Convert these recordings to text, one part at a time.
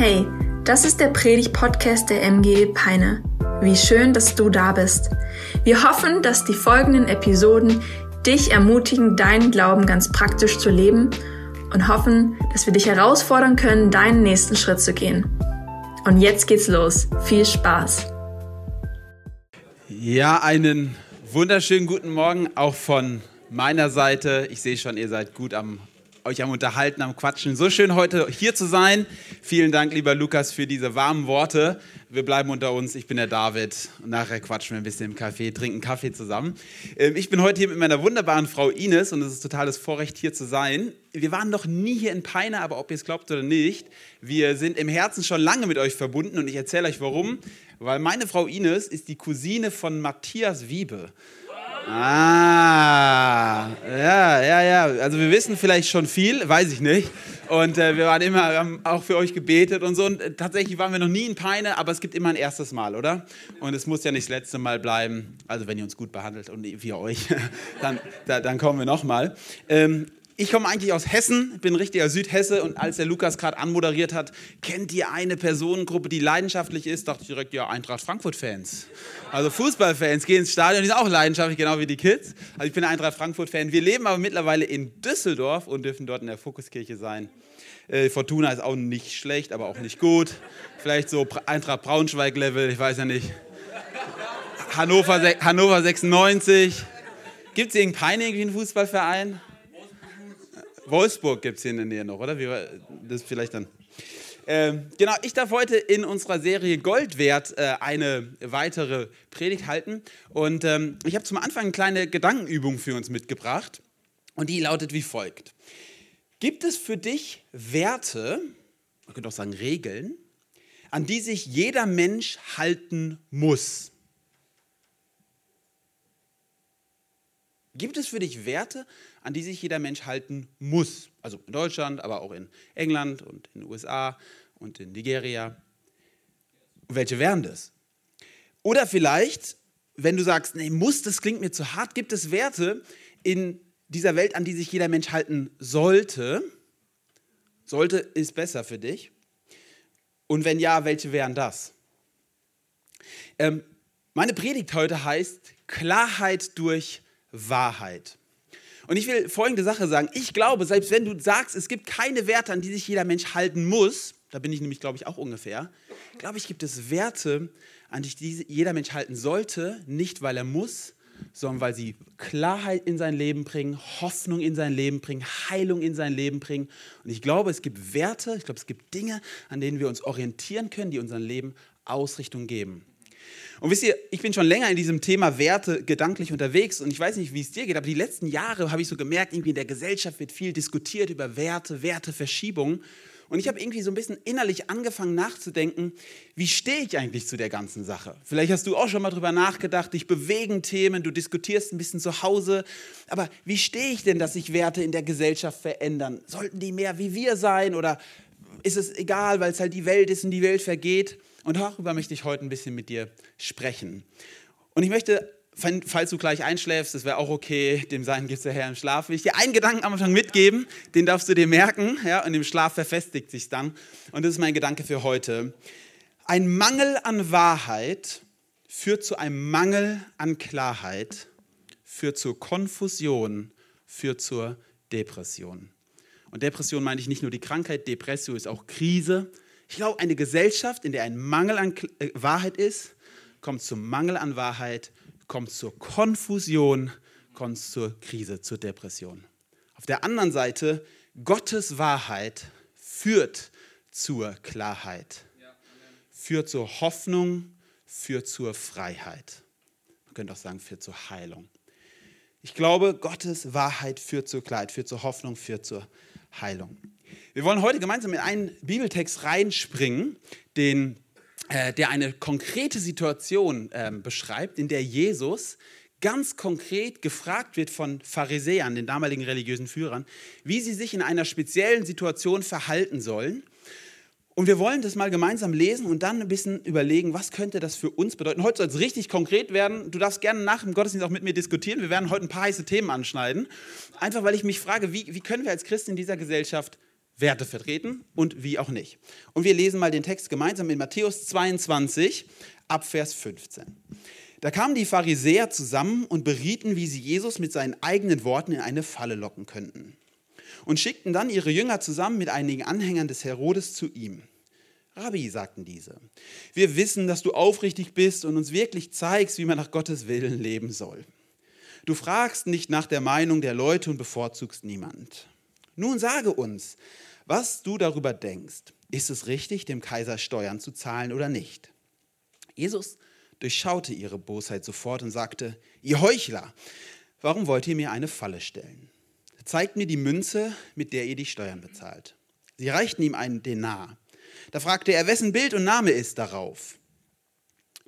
Hey, das ist der Predig-Podcast der MG Peine. Wie schön, dass du da bist. Wir hoffen, dass die folgenden Episoden dich ermutigen, deinen Glauben ganz praktisch zu leben und hoffen, dass wir dich herausfordern können, deinen nächsten Schritt zu gehen. Und jetzt geht's los. Viel Spaß. Ja, einen wunderschönen guten Morgen auch von meiner Seite. Ich sehe schon, ihr seid gut am euch am Unterhalten, am Quatschen. So schön heute hier zu sein. Vielen Dank, lieber Lukas, für diese warmen Worte. Wir bleiben unter uns. Ich bin der David. Und nachher quatschen wir ein bisschen im Café, trinken Kaffee zusammen. Ähm, ich bin heute hier mit meiner wunderbaren Frau Ines und es ist totales Vorrecht, hier zu sein. Wir waren noch nie hier in Peine, aber ob ihr es glaubt oder nicht, wir sind im Herzen schon lange mit euch verbunden und ich erzähle euch warum. Weil meine Frau Ines ist die Cousine von Matthias Wiebe. Ah, ja, ja, ja. Also wir wissen vielleicht schon viel, weiß ich nicht. Und äh, wir waren immer, haben auch für euch gebetet und so. Und äh, tatsächlich waren wir noch nie in Peine, aber es gibt immer ein erstes Mal, oder? Und es muss ja nicht das letzte Mal bleiben. Also wenn ihr uns gut behandelt und wir euch, dann, da, dann kommen wir nochmal. Ähm, ich komme eigentlich aus Hessen, bin richtiger Südhesse und als der Lukas gerade anmoderiert hat, kennt ihr eine Personengruppe, die leidenschaftlich ist, dachte ich direkt, ja, Eintracht Frankfurt-Fans. Also Fußballfans gehen ins Stadion, die sind auch leidenschaftlich, genau wie die Kids. Also ich bin Eintracht Frankfurt-Fan. Wir leben aber mittlerweile in Düsseldorf und dürfen dort in der Fokuskirche sein. Äh, Fortuna ist auch nicht schlecht, aber auch nicht gut. Vielleicht so Eintracht Braunschweig-Level, ich weiß ja nicht. Hannover, Hannover 96. Gibt es irgendeinen einen Fußballverein? Wolfsburg gibt es hier in der Nähe noch, oder? Wie, das vielleicht dann. Ähm, genau, ich darf heute in unserer Serie Gold wert äh, eine weitere Predigt halten. Und ähm, ich habe zum Anfang eine kleine Gedankenübung für uns mitgebracht. Und die lautet wie folgt. Gibt es für dich Werte, man könnte auch sagen Regeln, an die sich jeder Mensch halten muss? Gibt es für dich Werte, an die sich jeder Mensch halten muss? Also in Deutschland, aber auch in England und in den USA und in Nigeria. welche wären das? Oder vielleicht, wenn du sagst, nee, muss, das klingt mir zu hart, gibt es Werte in dieser Welt, an die sich jeder Mensch halten sollte? Sollte ist besser für dich. Und wenn ja, welche wären das? Ähm, meine Predigt heute heißt Klarheit durch Wahrheit. Und ich will folgende Sache sagen. Ich glaube, selbst wenn du sagst, es gibt keine Werte, an die sich jeder Mensch halten muss, da bin ich nämlich, glaube ich, auch ungefähr, glaube ich, gibt es Werte, an die jeder Mensch halten sollte, nicht weil er muss, sondern weil sie Klarheit in sein Leben bringen, Hoffnung in sein Leben bringen, Heilung in sein Leben bringen. Und ich glaube, es gibt Werte, ich glaube, es gibt Dinge, an denen wir uns orientieren können, die unserem Leben Ausrichtung geben. Und wisst ihr, ich bin schon länger in diesem Thema Werte gedanklich unterwegs und ich weiß nicht, wie es dir geht, aber die letzten Jahre habe ich so gemerkt, irgendwie in der Gesellschaft wird viel diskutiert über Werte, Werteverschiebungen. Und ich habe irgendwie so ein bisschen innerlich angefangen nachzudenken, wie stehe ich eigentlich zu der ganzen Sache? Vielleicht hast du auch schon mal drüber nachgedacht, dich bewegen Themen, du diskutierst ein bisschen zu Hause. Aber wie stehe ich denn, dass sich Werte in der Gesellschaft verändern? Sollten die mehr wie wir sein oder ist es egal, weil es halt die Welt ist und die Welt vergeht? Und darüber möchte ich heute ein bisschen mit dir sprechen. Und ich möchte, falls du gleich einschläfst, das wäre auch okay, dem Sein gibt es ja Herr im Schlaf, will ich dir einen Gedanken am Anfang mitgeben, den darfst du dir merken, ja, und im Schlaf verfestigt sich dann. Und das ist mein Gedanke für heute. Ein Mangel an Wahrheit führt zu einem Mangel an Klarheit, führt zur Konfusion, führt zur Depression. Und Depression meine ich nicht nur die Krankheit, Depression ist auch Krise, ich glaube, eine Gesellschaft, in der ein Mangel an äh, Wahrheit ist, kommt zum Mangel an Wahrheit, kommt zur Konfusion, kommt zur Krise, zur Depression. Auf der anderen Seite, Gottes Wahrheit führt zur Klarheit, führt zur Hoffnung, führt zur Freiheit. Man könnte auch sagen, führt zur Heilung. Ich glaube, Gottes Wahrheit führt zur Klarheit, führt zur Hoffnung, führt zur Heilung. Wir wollen heute gemeinsam in einen Bibeltext reinspringen, den, äh, der eine konkrete Situation äh, beschreibt, in der Jesus ganz konkret gefragt wird von Pharisäern, den damaligen religiösen Führern, wie sie sich in einer speziellen Situation verhalten sollen. Und wir wollen das mal gemeinsam lesen und dann ein bisschen überlegen, was könnte das für uns bedeuten. Heute soll es richtig konkret werden. Du darfst gerne nach dem Gottesdienst auch mit mir diskutieren. Wir werden heute ein paar heiße Themen anschneiden. Einfach weil ich mich frage, wie, wie können wir als Christen in dieser Gesellschaft Werte vertreten und wie auch nicht. Und wir lesen mal den Text gemeinsam in Matthäus 22 ab Vers 15. Da kamen die Pharisäer zusammen und berieten, wie sie Jesus mit seinen eigenen Worten in eine Falle locken könnten. Und schickten dann ihre Jünger zusammen mit einigen Anhängern des Herodes zu ihm. Rabbi, sagten diese, wir wissen, dass du aufrichtig bist und uns wirklich zeigst, wie man nach Gottes Willen leben soll. Du fragst nicht nach der Meinung der Leute und bevorzugst niemand. Nun sage uns, was du darüber denkst. Ist es richtig, dem Kaiser Steuern zu zahlen oder nicht? Jesus durchschaute ihre Bosheit sofort und sagte, ihr Heuchler, warum wollt ihr mir eine Falle stellen? Zeigt mir die Münze, mit der ihr die Steuern bezahlt. Sie reichten ihm einen Denar. Da fragte er, wessen Bild und Name ist darauf?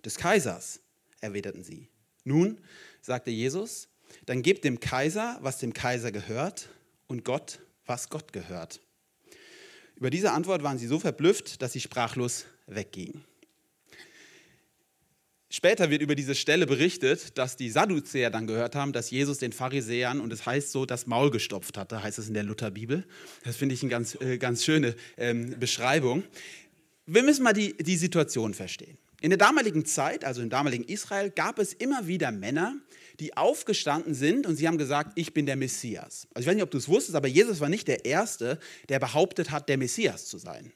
Des Kaisers, erwiderten sie. Nun, sagte Jesus, dann gebt dem Kaiser, was dem Kaiser gehört, und Gott, was Gott gehört. Über diese Antwort waren sie so verblüfft, dass sie sprachlos weggingen. Später wird über diese Stelle berichtet, dass die Sadduzäer dann gehört haben, dass Jesus den Pharisäern, und es heißt so, das Maul gestopft hatte, heißt es in der Lutherbibel. Das finde ich eine ganz, äh, ganz schöne ähm, Beschreibung. Wir müssen mal die, die Situation verstehen. In der damaligen Zeit, also im damaligen Israel, gab es immer wieder Männer, die aufgestanden sind und sie haben gesagt, ich bin der Messias. Also ich weiß nicht, ob du es wusstest, aber Jesus war nicht der Erste, der behauptet hat, der Messias zu sein.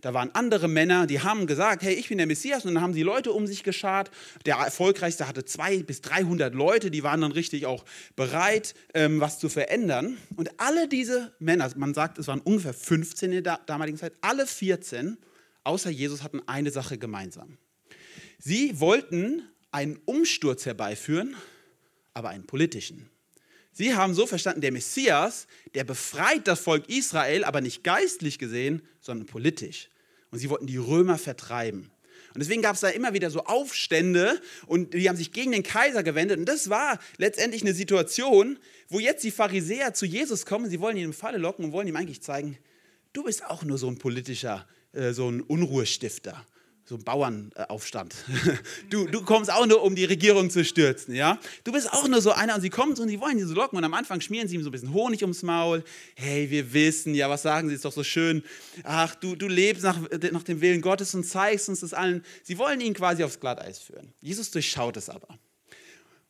Da waren andere Männer, die haben gesagt, hey, ich bin der Messias. Und dann haben die Leute um sich geschart. Der erfolgreichste hatte 200 bis 300 Leute, die waren dann richtig auch bereit, ähm, was zu verändern. Und alle diese Männer, man sagt, es waren ungefähr 15 in der damaligen Zeit, alle 14, außer Jesus, hatten eine Sache gemeinsam. Sie wollten einen Umsturz herbeiführen, aber einen politischen. Sie haben so verstanden, der Messias, der befreit das Volk Israel, aber nicht geistlich gesehen, sondern politisch. Und sie wollten die Römer vertreiben. Und deswegen gab es da immer wieder so Aufstände und die haben sich gegen den Kaiser gewendet. Und das war letztendlich eine Situation, wo jetzt die Pharisäer zu Jesus kommen. Sie wollen ihn in Falle locken und wollen ihm eigentlich zeigen, du bist auch nur so ein politischer, äh, so ein Unruhestifter so ein Bauernaufstand. Du, du kommst auch nur, um die Regierung zu stürzen, ja? Du bist auch nur so einer und sie kommen und sie wollen ihn so locken und am Anfang schmieren sie ihm so ein bisschen Honig ums Maul. Hey, wir wissen, ja, was sagen sie, ist doch so schön. Ach, du, du lebst nach, nach dem Willen Gottes und zeigst uns das allen. Sie wollen ihn quasi aufs Glatteis führen. Jesus durchschaut es aber.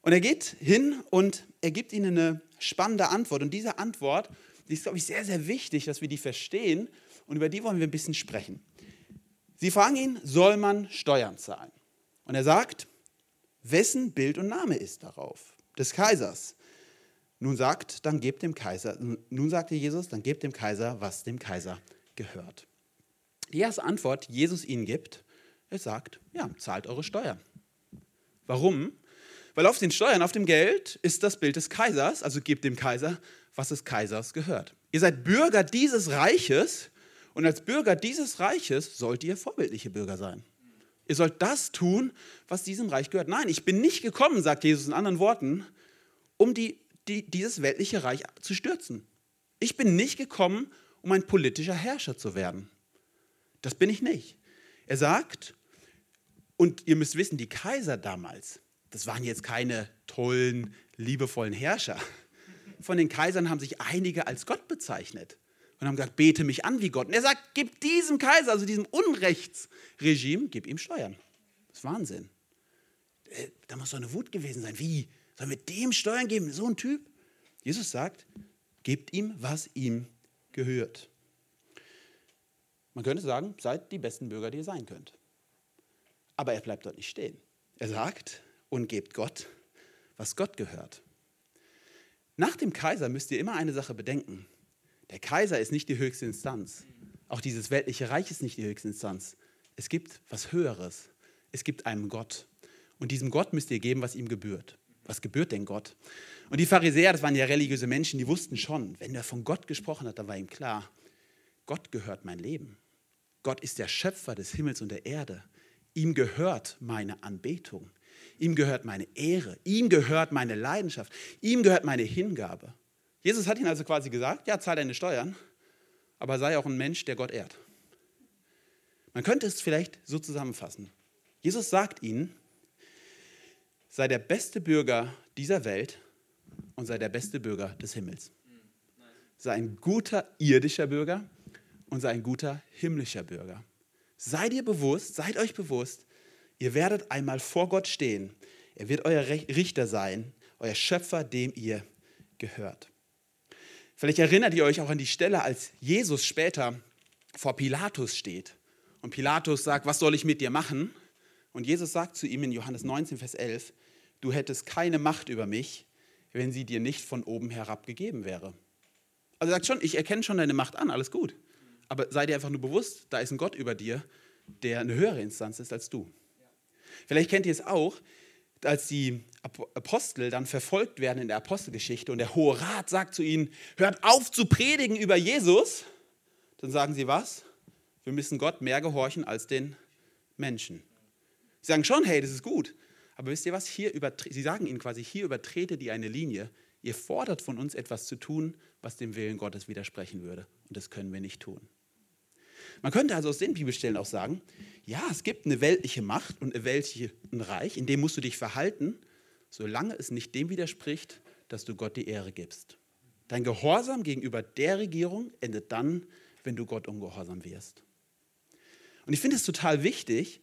Und er geht hin und er gibt ihnen eine spannende Antwort. Und diese Antwort, die ist, glaube ich, sehr, sehr wichtig, dass wir die verstehen. Und über die wollen wir ein bisschen sprechen. Sie fragen ihn, soll man Steuern zahlen? Und er sagt, wessen Bild und Name ist darauf? Des Kaisers. Nun sagt, dann gebt dem Kaiser, nun sagte Jesus, dann gebt dem Kaiser, was dem Kaiser gehört. Die erste Antwort, die Jesus ihnen gibt, er sagt, ja, zahlt eure Steuern. Warum? Weil auf den Steuern, auf dem Geld ist das Bild des Kaisers, also gebt dem Kaiser, was des Kaisers gehört. Ihr seid Bürger dieses Reiches und als Bürger dieses Reiches sollt ihr vorbildliche Bürger sein. Ihr sollt das tun, was diesem Reich gehört. Nein, ich bin nicht gekommen, sagt Jesus in anderen Worten, um die, die, dieses weltliche Reich zu stürzen. Ich bin nicht gekommen, um ein politischer Herrscher zu werden. Das bin ich nicht. Er sagt, und ihr müsst wissen, die Kaiser damals, das waren jetzt keine tollen, liebevollen Herrscher. Von den Kaisern haben sich einige als Gott bezeichnet und haben gesagt, bete mich an wie Gott. Und er sagt, gib diesem Kaiser, also diesem Unrechtsregime, gib ihm Steuern. Das ist Wahnsinn. Äh, da muss doch eine Wut gewesen sein. Wie? Sollen wir dem Steuern geben? So ein Typ? Jesus sagt, gebt ihm, was ihm gehört. Man könnte sagen, seid die besten Bürger, die ihr sein könnt. Aber er bleibt dort nicht stehen. Er sagt, und gebt Gott, was Gott gehört. Nach dem Kaiser müsst ihr immer eine Sache bedenken. Der Kaiser ist nicht die höchste Instanz. Auch dieses weltliche Reich ist nicht die höchste Instanz. Es gibt was Höheres. Es gibt einen Gott. Und diesem Gott müsst ihr geben, was ihm gebührt. Was gebührt denn Gott? Und die Pharisäer, das waren ja religiöse Menschen, die wussten schon, wenn er von Gott gesprochen hat, dann war ihm klar, Gott gehört mein Leben. Gott ist der Schöpfer des Himmels und der Erde. Ihm gehört meine Anbetung. Ihm gehört meine Ehre. Ihm gehört meine Leidenschaft. Ihm gehört meine Hingabe. Jesus hat ihnen also quasi gesagt, ja, zahl deine Steuern, aber sei auch ein Mensch, der Gott ehrt. Man könnte es vielleicht so zusammenfassen. Jesus sagt ihnen, sei der beste Bürger dieser Welt und sei der beste Bürger des Himmels. Sei ein guter irdischer Bürger und sei ein guter himmlischer Bürger. Seid ihr bewusst, seid euch bewusst, ihr werdet einmal vor Gott stehen. Er wird euer Richter sein, euer Schöpfer, dem ihr gehört. Vielleicht erinnert ihr euch auch an die Stelle, als Jesus später vor Pilatus steht. Und Pilatus sagt, was soll ich mit dir machen? Und Jesus sagt zu ihm in Johannes 19, Vers 11, du hättest keine Macht über mich, wenn sie dir nicht von oben herab gegeben wäre. Also er sagt schon, ich erkenne schon deine Macht an, alles gut. Aber sei dir einfach nur bewusst, da ist ein Gott über dir, der eine höhere Instanz ist als du. Vielleicht kennt ihr es auch, als die Apostel dann verfolgt werden in der Apostelgeschichte und der Hohe Rat sagt zu ihnen, hört auf zu predigen über Jesus, dann sagen sie was? Wir müssen Gott mehr gehorchen als den Menschen. Sie sagen schon, hey, das ist gut. Aber wisst ihr was? Hier sie sagen ihnen quasi, hier übertrete die eine Linie. Ihr fordert von uns etwas zu tun, was dem Willen Gottes widersprechen würde. Und das können wir nicht tun. Man könnte also aus den Bibelstellen auch sagen, ja, es gibt eine weltliche Macht und ein weltliches Reich, in dem musst du dich verhalten, solange es nicht dem widerspricht, dass du Gott die Ehre gibst. Dein Gehorsam gegenüber der Regierung endet dann, wenn du Gott ungehorsam wirst. Und ich finde es total wichtig,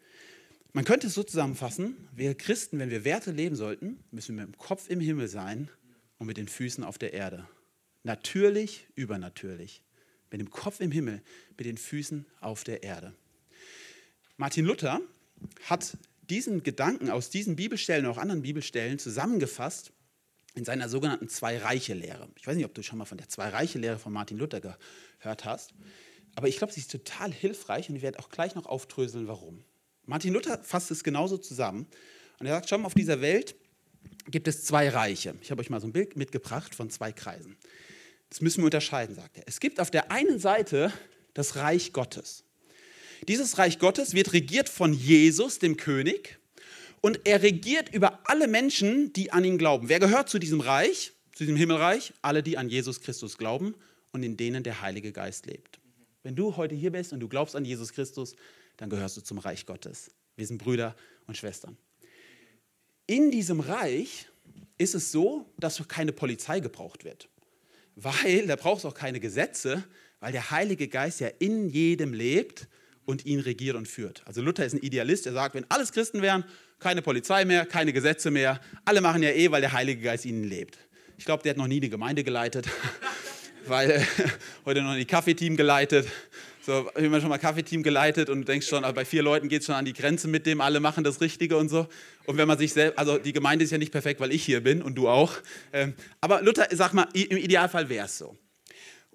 man könnte es so zusammenfassen, wir Christen, wenn wir Werte leben sollten, müssen wir mit dem Kopf im Himmel sein und mit den Füßen auf der Erde. Natürlich, übernatürlich. Mit dem Kopf im Himmel, mit den Füßen auf der Erde. Martin Luther hat diesen Gedanken aus diesen Bibelstellen und auch anderen Bibelstellen zusammengefasst in seiner sogenannten Zwei-Reiche-Lehre. Ich weiß nicht, ob du schon mal von der Zwei-Reiche-Lehre von Martin Luther gehört hast, aber ich glaube, sie ist total hilfreich und ich werde auch gleich noch aufdröseln, warum. Martin Luther fasst es genauso zusammen und er sagt, schon mal, auf dieser Welt gibt es zwei Reiche. Ich habe euch mal so ein Bild mitgebracht von zwei Kreisen. Das müssen wir unterscheiden, sagt er. Es gibt auf der einen Seite das Reich Gottes. Dieses Reich Gottes wird regiert von Jesus, dem König, und er regiert über alle Menschen, die an ihn glauben. Wer gehört zu diesem Reich, zu diesem Himmelreich? Alle, die an Jesus Christus glauben und in denen der Heilige Geist lebt. Wenn du heute hier bist und du glaubst an Jesus Christus, dann gehörst du zum Reich Gottes. Wir sind Brüder und Schwestern. In diesem Reich ist es so, dass keine Polizei gebraucht wird weil da braucht es auch keine Gesetze, weil der Heilige Geist ja in jedem lebt und ihn regiert und führt. Also Luther ist ein Idealist, er sagt, wenn alles Christen wären, keine Polizei mehr, keine Gesetze mehr, alle machen ja eh, weil der Heilige Geist ihnen lebt. Ich glaube, der hat noch nie eine Gemeinde geleitet, weil äh, heute noch ein Kaffeeteam geleitet so, habe schon mal Kaffeeteam geleitet und du denkst schon, bei vier Leuten geht es schon an die Grenze mit dem, alle machen das Richtige und so. Und wenn man sich selbst, also die Gemeinde ist ja nicht perfekt, weil ich hier bin und du auch. Ähm, aber Luther, sag mal, im Idealfall wäre es so.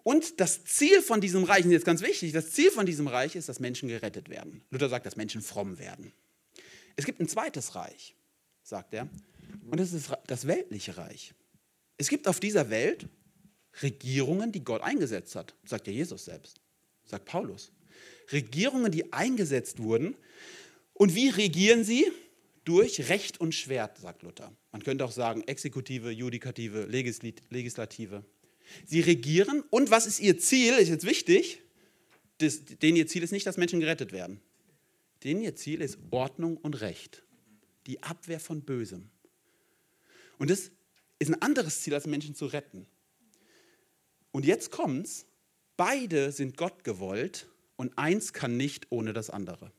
Und das Ziel von diesem Reich, und jetzt ganz wichtig, das Ziel von diesem Reich ist, dass Menschen gerettet werden. Luther sagt, dass Menschen fromm werden. Es gibt ein zweites Reich, sagt er, und das ist das weltliche Reich. Es gibt auf dieser Welt Regierungen, die Gott eingesetzt hat, sagt ja Jesus selbst sagt Paulus. Regierungen, die eingesetzt wurden. Und wie regieren sie? Durch Recht und Schwert, sagt Luther. Man könnte auch sagen Exekutive, Judikative, Legislative. Sie regieren und was ist ihr Ziel? Ist jetzt wichtig. Das, denen ihr Ziel ist nicht, dass Menschen gerettet werden. Denen ihr Ziel ist Ordnung und Recht. Die Abwehr von Bösem. Und das ist ein anderes Ziel, als Menschen zu retten. Und jetzt kommt's. Beide sind Gott gewollt und eins kann nicht ohne das andere.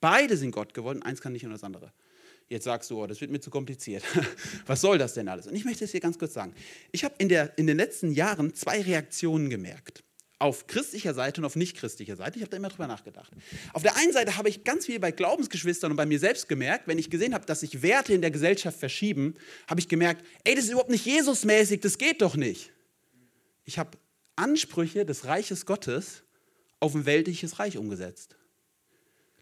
Beide sind Gott gewollt und eins kann nicht ohne das andere. Jetzt sagst du, oh, das wird mir zu kompliziert. Was soll das denn alles? Und ich möchte es hier ganz kurz sagen. Ich habe in, in den letzten Jahren zwei Reaktionen gemerkt. Auf christlicher Seite und auf nicht christlicher Seite. Ich habe da immer drüber nachgedacht. Auf der einen Seite habe ich ganz viel bei Glaubensgeschwistern und bei mir selbst gemerkt, wenn ich gesehen habe, dass sich Werte in der Gesellschaft verschieben, habe ich gemerkt, ey, das ist überhaupt nicht Jesusmäßig, das geht doch nicht. Ich habe Ansprüche des Reiches Gottes auf ein weltliches Reich umgesetzt.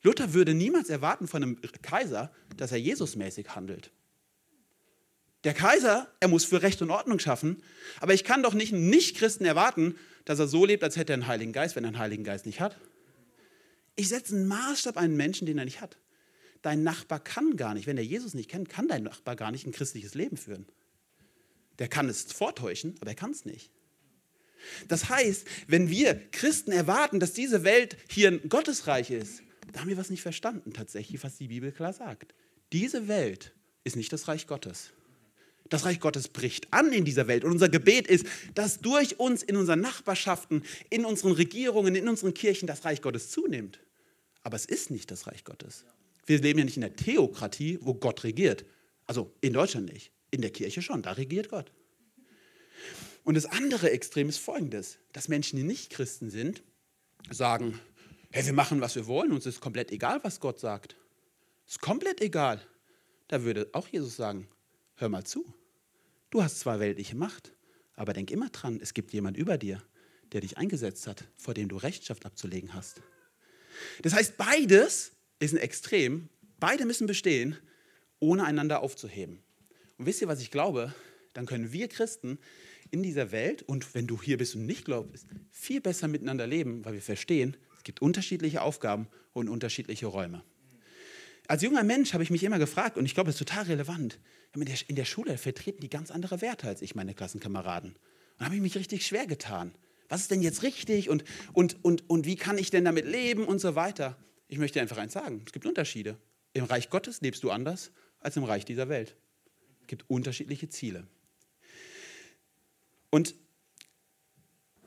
Luther würde niemals erwarten von einem Kaiser, dass er Jesusmäßig handelt. Der Kaiser, er muss für Recht und Ordnung schaffen, aber ich kann doch nicht einen Nichtchristen erwarten, dass er so lebt, als hätte er einen Heiligen Geist, wenn er einen Heiligen Geist nicht hat. Ich setze einen Maßstab an einen Menschen, den er nicht hat. Dein Nachbar kann gar nicht, wenn er Jesus nicht kennt, kann dein Nachbar gar nicht ein christliches Leben führen. Der kann es vortäuschen, aber er kann es nicht. Das heißt, wenn wir Christen erwarten, dass diese Welt hier ein Gottesreich ist, da haben wir was nicht verstanden tatsächlich, was die Bibel klar sagt. Diese Welt ist nicht das Reich Gottes. Das Reich Gottes bricht an in dieser Welt. Und unser Gebet ist, dass durch uns in unseren Nachbarschaften, in unseren Regierungen, in unseren Kirchen das Reich Gottes zunimmt. Aber es ist nicht das Reich Gottes. Wir leben ja nicht in der Theokratie, wo Gott regiert. Also in Deutschland nicht. In der Kirche schon, da regiert Gott. Und das andere Extrem ist folgendes, dass Menschen, die nicht Christen sind, sagen, hey, wir machen, was wir wollen, uns ist komplett egal, was Gott sagt. Ist komplett egal. Da würde auch Jesus sagen, hör mal zu. Du hast zwar weltliche Macht, aber denk immer dran, es gibt jemand über dir, der dich eingesetzt hat, vor dem du Rechenschaft abzulegen hast. Das heißt, beides ist ein Extrem, beide müssen bestehen, ohne einander aufzuheben. Und wisst ihr, was ich glaube? Dann können wir Christen in dieser Welt und wenn du hier bist und nicht glaubst, viel besser miteinander leben, weil wir verstehen, es gibt unterschiedliche Aufgaben und unterschiedliche Räume. Als junger Mensch habe ich mich immer gefragt, und ich glaube, es ist total relevant, in der Schule vertreten die ganz andere Werte als ich, meine Klassenkameraden. Und da habe ich mich richtig schwer getan. Was ist denn jetzt richtig und, und, und, und wie kann ich denn damit leben und so weiter? Ich möchte einfach eins sagen, es gibt Unterschiede. Im Reich Gottes lebst du anders als im Reich dieser Welt. Es gibt unterschiedliche Ziele. Und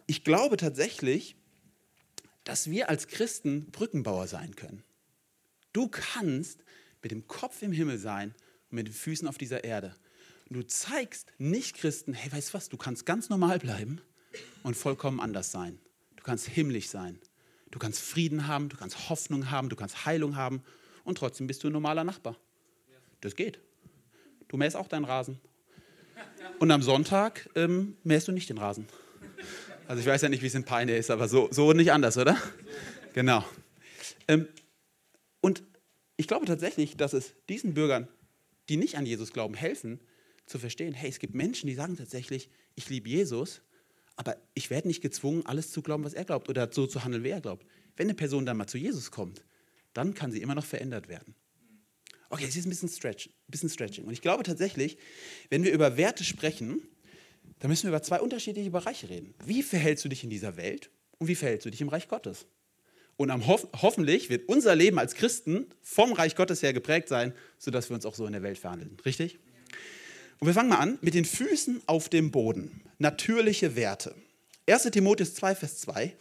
ich glaube tatsächlich, dass wir als Christen Brückenbauer sein können. Du kannst mit dem Kopf im Himmel sein und mit den Füßen auf dieser Erde. Und du zeigst Nicht-Christen, hey, weißt du was, du kannst ganz normal bleiben und vollkommen anders sein. Du kannst himmlisch sein. Du kannst Frieden haben, du kannst Hoffnung haben, du kannst Heilung haben und trotzdem bist du ein normaler Nachbar. Das geht. Du mähst auch deinen Rasen. Und am Sonntag ähm, mähst du nicht den Rasen. Also ich weiß ja nicht, wie es in Peine ist, aber so, so nicht anders, oder? Genau. Ähm, und ich glaube tatsächlich, dass es diesen Bürgern, die nicht an Jesus glauben, helfen, zu verstehen, hey, es gibt Menschen, die sagen tatsächlich, ich liebe Jesus, aber ich werde nicht gezwungen, alles zu glauben, was er glaubt oder so zu handeln, wie er glaubt. Wenn eine Person dann mal zu Jesus kommt, dann kann sie immer noch verändert werden. Okay, es ist ein bisschen, Stretch, bisschen Stretching. Und ich glaube tatsächlich, wenn wir über Werte sprechen, dann müssen wir über zwei unterschiedliche Bereiche reden. Wie verhältst du dich in dieser Welt und wie verhältst du dich im Reich Gottes? Und am Hof hoffentlich wird unser Leben als Christen vom Reich Gottes her geprägt sein, sodass wir uns auch so in der Welt verhandeln. Richtig? Und wir fangen mal an mit den Füßen auf dem Boden. Natürliche Werte. 1 Timotheus 2, Vers 2.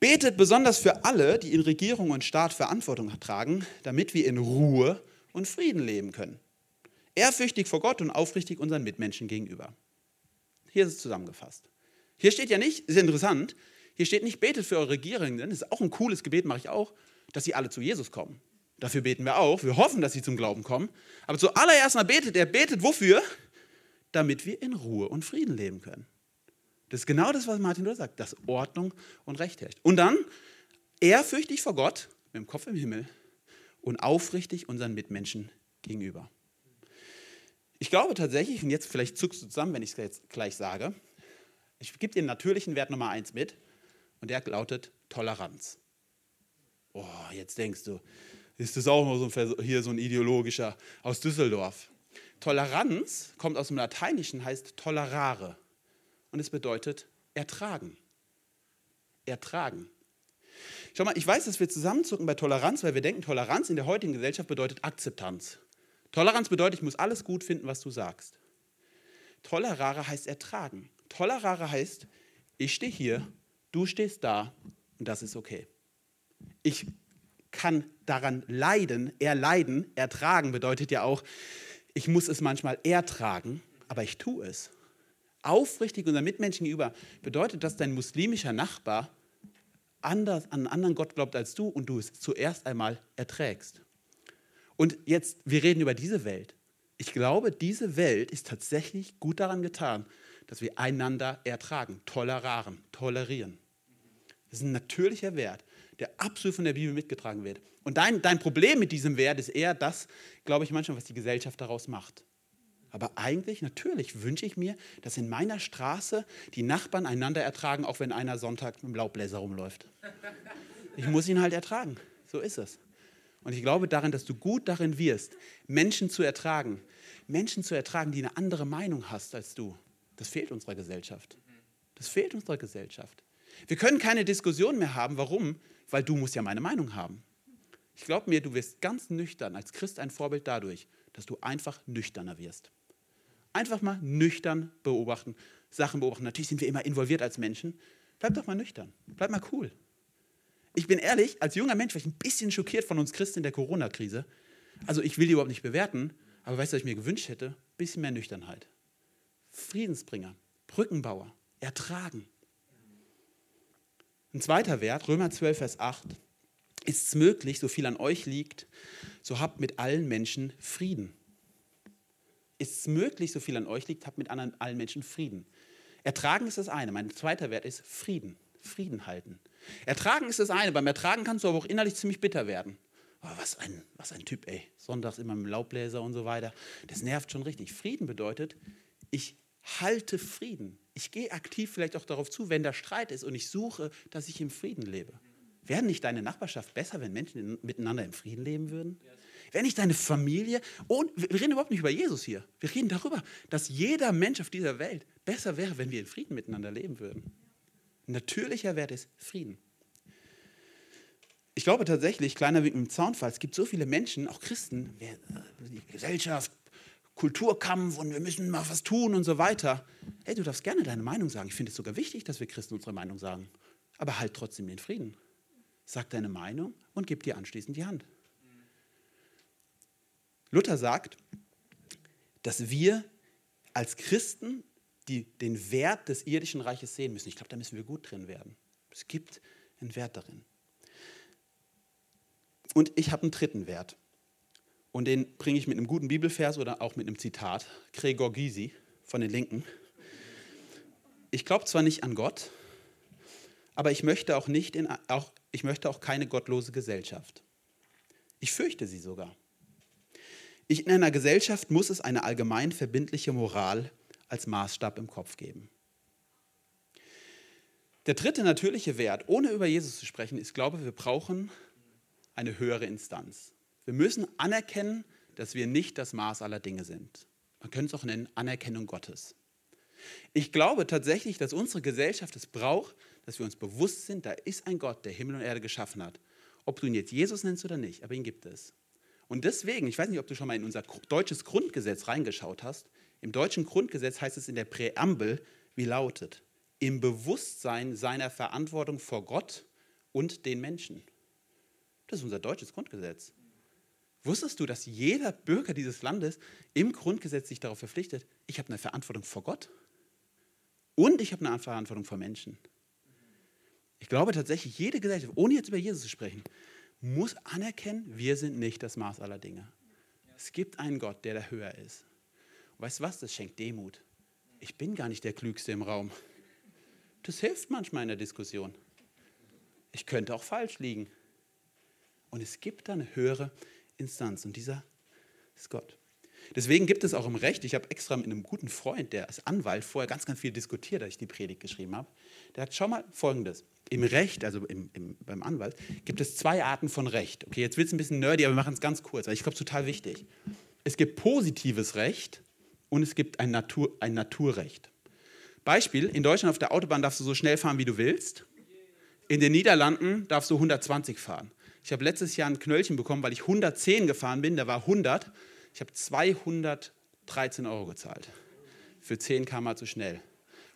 Betet besonders für alle, die in Regierung und Staat Verantwortung tragen, damit wir in Ruhe und Frieden leben können. Ehrfürchtig vor Gott und aufrichtig unseren Mitmenschen gegenüber. Hier ist es zusammengefasst. Hier steht ja nicht, ist interessant, hier steht nicht, betet für eure Regierenden, das ist auch ein cooles Gebet, mache ich auch, dass sie alle zu Jesus kommen. Dafür beten wir auch. Wir hoffen, dass sie zum Glauben kommen. Aber zuallererst mal betet er. Betet wofür? Damit wir in Ruhe und Frieden leben können. Das ist genau das, was Martin Luther sagt, dass Ordnung und Recht herrscht. Und dann ehrfürchtig vor Gott, mit dem Kopf im Himmel und aufrichtig unseren Mitmenschen gegenüber. Ich glaube tatsächlich, und jetzt vielleicht zuckst du zusammen, wenn ich es jetzt gleich sage, ich gebe dir den natürlichen Wert Nummer eins mit und der lautet Toleranz. Oh, jetzt denkst du, ist das auch noch so ein, hier so ein ideologischer aus Düsseldorf. Toleranz kommt aus dem Lateinischen, heißt tolerare und es bedeutet ertragen. Ertragen. Schau mal, ich weiß, dass wir zusammenzucken bei Toleranz, weil wir denken, Toleranz in der heutigen Gesellschaft bedeutet Akzeptanz. Toleranz bedeutet, ich muss alles gut finden, was du sagst. Tolerare heißt ertragen. Tolerare heißt, ich stehe hier Du stehst da und das ist okay. Ich kann daran leiden, erleiden, ertragen bedeutet ja auch, ich muss es manchmal ertragen, aber ich tue es. Aufrichtig unseren Mitmenschen gegenüber bedeutet, dass dein muslimischer Nachbar anders, an einen anderen Gott glaubt als du und du es zuerst einmal erträgst. Und jetzt, wir reden über diese Welt. Ich glaube, diese Welt ist tatsächlich gut daran getan, dass wir einander ertragen, toleraren, tolerieren. Das ist ein natürlicher Wert, der absolut von der Bibel mitgetragen wird. Und dein, dein Problem mit diesem Wert ist eher das, glaube ich, manchmal, was die Gesellschaft daraus macht. Aber eigentlich, natürlich wünsche ich mir, dass in meiner Straße die Nachbarn einander ertragen, auch wenn einer Sonntag mit dem Laubbläser rumläuft. Ich muss ihn halt ertragen. So ist es. Und ich glaube daran, dass du gut darin wirst, Menschen zu ertragen. Menschen zu ertragen, die eine andere Meinung hast als du. Das fehlt unserer Gesellschaft. Das fehlt unserer Gesellschaft. Wir können keine Diskussion mehr haben. Warum? Weil du musst ja meine Meinung haben. Ich glaube mir, du wirst ganz nüchtern als Christ ein Vorbild dadurch, dass du einfach nüchterner wirst. Einfach mal nüchtern beobachten, Sachen beobachten. Natürlich sind wir immer involviert als Menschen. Bleib doch mal nüchtern. Bleib mal cool. Ich bin ehrlich, als junger Mensch war ich ein bisschen schockiert von uns Christen in der Corona-Krise. Also ich will die überhaupt nicht bewerten, aber weißt du, was ich mir gewünscht hätte? Ein bisschen mehr Nüchternheit. Friedensbringer, Brückenbauer, ertragen. Ein zweiter Wert, Römer 12, Vers 8. Ist es möglich, so viel an euch liegt, so habt mit allen Menschen Frieden. Ist es möglich, so viel an euch liegt, habt mit anderen, allen Menschen Frieden. Ertragen ist das eine. Mein zweiter Wert ist Frieden. Frieden halten. Ertragen ist das eine. Beim Ertragen kannst du aber auch innerlich ziemlich bitter werden. Oh, was, ein, was ein Typ, ey. Sonntags immer mit Laubbläser und so weiter. Das nervt schon richtig. Frieden bedeutet, ich halte Frieden. Ich gehe aktiv vielleicht auch darauf zu, wenn da Streit ist und ich suche, dass ich im Frieden lebe. Wäre nicht deine Nachbarschaft besser, wenn Menschen miteinander im Frieden leben würden? Wäre nicht deine Familie, und wir reden überhaupt nicht über Jesus hier, wir reden darüber, dass jeder Mensch auf dieser Welt besser wäre, wenn wir in Frieden miteinander leben würden. Natürlicher Wert ist Frieden. Ich glaube tatsächlich, kleiner Wink im Zaunfall, es gibt so viele Menschen, auch Christen, die Gesellschaft, Kulturkampf und wir müssen mal was tun und so weiter. Hey, du darfst gerne deine Meinung sagen. Ich finde es sogar wichtig, dass wir Christen unsere Meinung sagen. Aber halt trotzdem den Frieden. Sag deine Meinung und gib dir anschließend die Hand. Luther sagt, dass wir als Christen die, den Wert des irdischen Reiches sehen müssen. Ich glaube, da müssen wir gut drin werden. Es gibt einen Wert darin. Und ich habe einen dritten Wert. Und den bringe ich mit einem guten Bibelvers oder auch mit einem Zitat. Gregor Gysi von den Linken. Ich glaube zwar nicht an Gott, aber ich möchte auch, nicht in, auch, ich möchte auch keine gottlose Gesellschaft. Ich fürchte sie sogar. Ich, in einer Gesellschaft muss es eine allgemein verbindliche Moral als Maßstab im Kopf geben. Der dritte natürliche Wert, ohne über Jesus zu sprechen, ist, glaube wir brauchen eine höhere Instanz. Wir müssen anerkennen, dass wir nicht das Maß aller Dinge sind. Man könnte es auch nennen Anerkennung Gottes. Ich glaube tatsächlich, dass unsere Gesellschaft es braucht, dass wir uns bewusst sind, da ist ein Gott, der Himmel und Erde geschaffen hat. Ob du ihn jetzt Jesus nennst oder nicht, aber ihn gibt es. Und deswegen, ich weiß nicht, ob du schon mal in unser deutsches Grundgesetz reingeschaut hast. Im deutschen Grundgesetz heißt es in der Präambel, wie lautet, im Bewusstsein seiner Verantwortung vor Gott und den Menschen. Das ist unser deutsches Grundgesetz. Wusstest du, dass jeder Bürger dieses Landes im Grundgesetz sich darauf verpflichtet, ich habe eine Verantwortung vor Gott und ich habe eine Verantwortung vor Menschen? Ich glaube tatsächlich, jede Gesellschaft, ohne jetzt über Jesus zu sprechen, muss anerkennen, wir sind nicht das Maß aller Dinge. Es gibt einen Gott, der da höher ist. Und weißt du was? Das schenkt Demut. Ich bin gar nicht der Klügste im Raum. Das hilft manchmal in der Diskussion. Ich könnte auch falsch liegen. Und es gibt da eine höhere Instanz und dieser ist Gott. Deswegen gibt es auch im Recht, ich habe extra mit einem guten Freund, der als Anwalt vorher ganz, ganz viel diskutiert, als ich die Predigt geschrieben habe, der hat, schau mal folgendes, im Recht, also im, im, beim Anwalt, gibt es zwei Arten von Recht. Okay, jetzt wird es ein bisschen nerdy, aber wir machen es ganz kurz, weil ich glaube, es ist total wichtig. Es gibt positives Recht und es gibt ein, Natur, ein Naturrecht. Beispiel, in Deutschland auf der Autobahn darfst du so schnell fahren, wie du willst. In den Niederlanden darfst du 120 fahren. Ich habe letztes Jahr ein Knöllchen bekommen, weil ich 110 gefahren bin, der war 100. Ich habe 213 Euro gezahlt für 10 km zu schnell.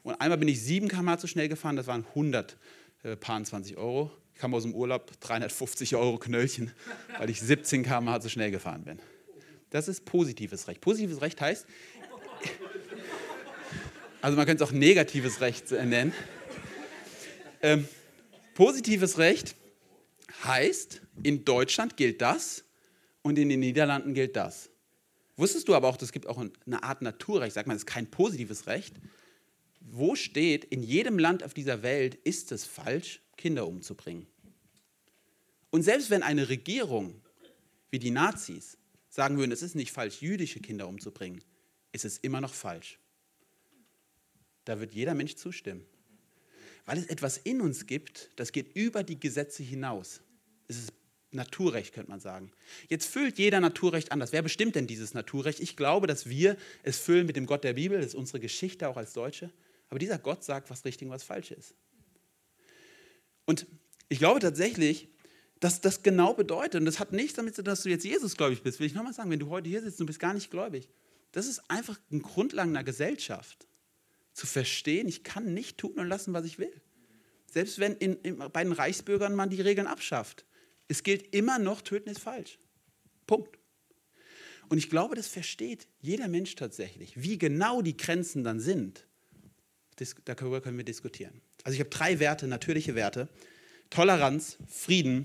Und einmal bin ich 7 km zu schnell gefahren, das waren 120 Euro. Ich kam aus dem Urlaub, 350 Euro Knöllchen, weil ich 17 km zu schnell gefahren bin. Das ist positives Recht. Positives Recht heißt, also man könnte es auch negatives Recht nennen. Ähm, positives Recht heißt, in Deutschland gilt das und in den Niederlanden gilt das. Wusstest du aber auch, es gibt auch eine Art Naturrecht, sagt man, es ist kein positives Recht. Wo steht, in jedem Land auf dieser Welt ist es falsch, Kinder umzubringen? Und selbst wenn eine Regierung wie die Nazis sagen würden, es ist nicht falsch, jüdische Kinder umzubringen, ist es immer noch falsch. Da wird jeder Mensch zustimmen. Weil es etwas in uns gibt, das geht über die Gesetze hinaus. Es ist Naturrecht, könnte man sagen. Jetzt füllt jeder Naturrecht anders. Wer bestimmt denn dieses Naturrecht? Ich glaube, dass wir es füllen mit dem Gott der Bibel. Das ist unsere Geschichte auch als Deutsche. Aber dieser Gott sagt, was richtig und was falsch ist. Und ich glaube tatsächlich, dass das genau bedeutet, und das hat nichts damit zu tun, dass du jetzt Jesus gläubig bist, will ich nochmal sagen, wenn du heute hier sitzt und bist gar nicht gläubig, Das ist einfach ein Grundlagen einer Gesellschaft. Zu verstehen, ich kann nicht tun und lassen, was ich will. Selbst wenn in, in, bei den Reichsbürgern man die Regeln abschafft. Es gilt immer noch, töten ist falsch. Punkt. Und ich glaube, das versteht jeder Mensch tatsächlich. Wie genau die Grenzen dann sind, darüber können wir diskutieren. Also ich habe drei Werte, natürliche Werte. Toleranz, Frieden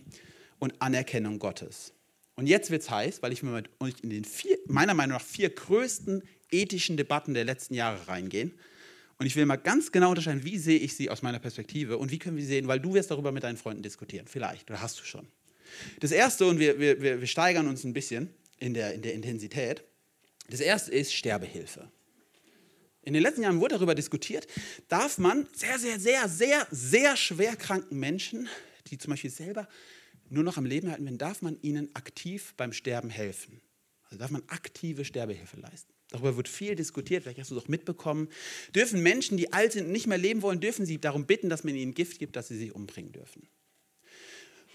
und Anerkennung Gottes. Und jetzt wird es heiß, weil ich mit in den vier, meiner Meinung nach vier größten ethischen Debatten der letzten Jahre reingehen. Und ich will mal ganz genau unterscheiden, wie sehe ich sie aus meiner Perspektive und wie können wir sie sehen, weil du wirst darüber mit deinen Freunden diskutieren. Vielleicht, oder hast du schon. Das erste, und wir, wir, wir steigern uns ein bisschen in der, in der Intensität, das erste ist Sterbehilfe. In den letzten Jahren wurde darüber diskutiert, darf man sehr, sehr, sehr, sehr, sehr schwer kranken Menschen, die zum Beispiel selber nur noch am Leben halten werden, darf man ihnen aktiv beim Sterben helfen. Also darf man aktive Sterbehilfe leisten. Darüber wird viel diskutiert, vielleicht hast du es auch mitbekommen. Dürfen Menschen, die alt sind und nicht mehr leben wollen, dürfen sie darum bitten, dass man ihnen Gift gibt, dass sie sich umbringen dürfen.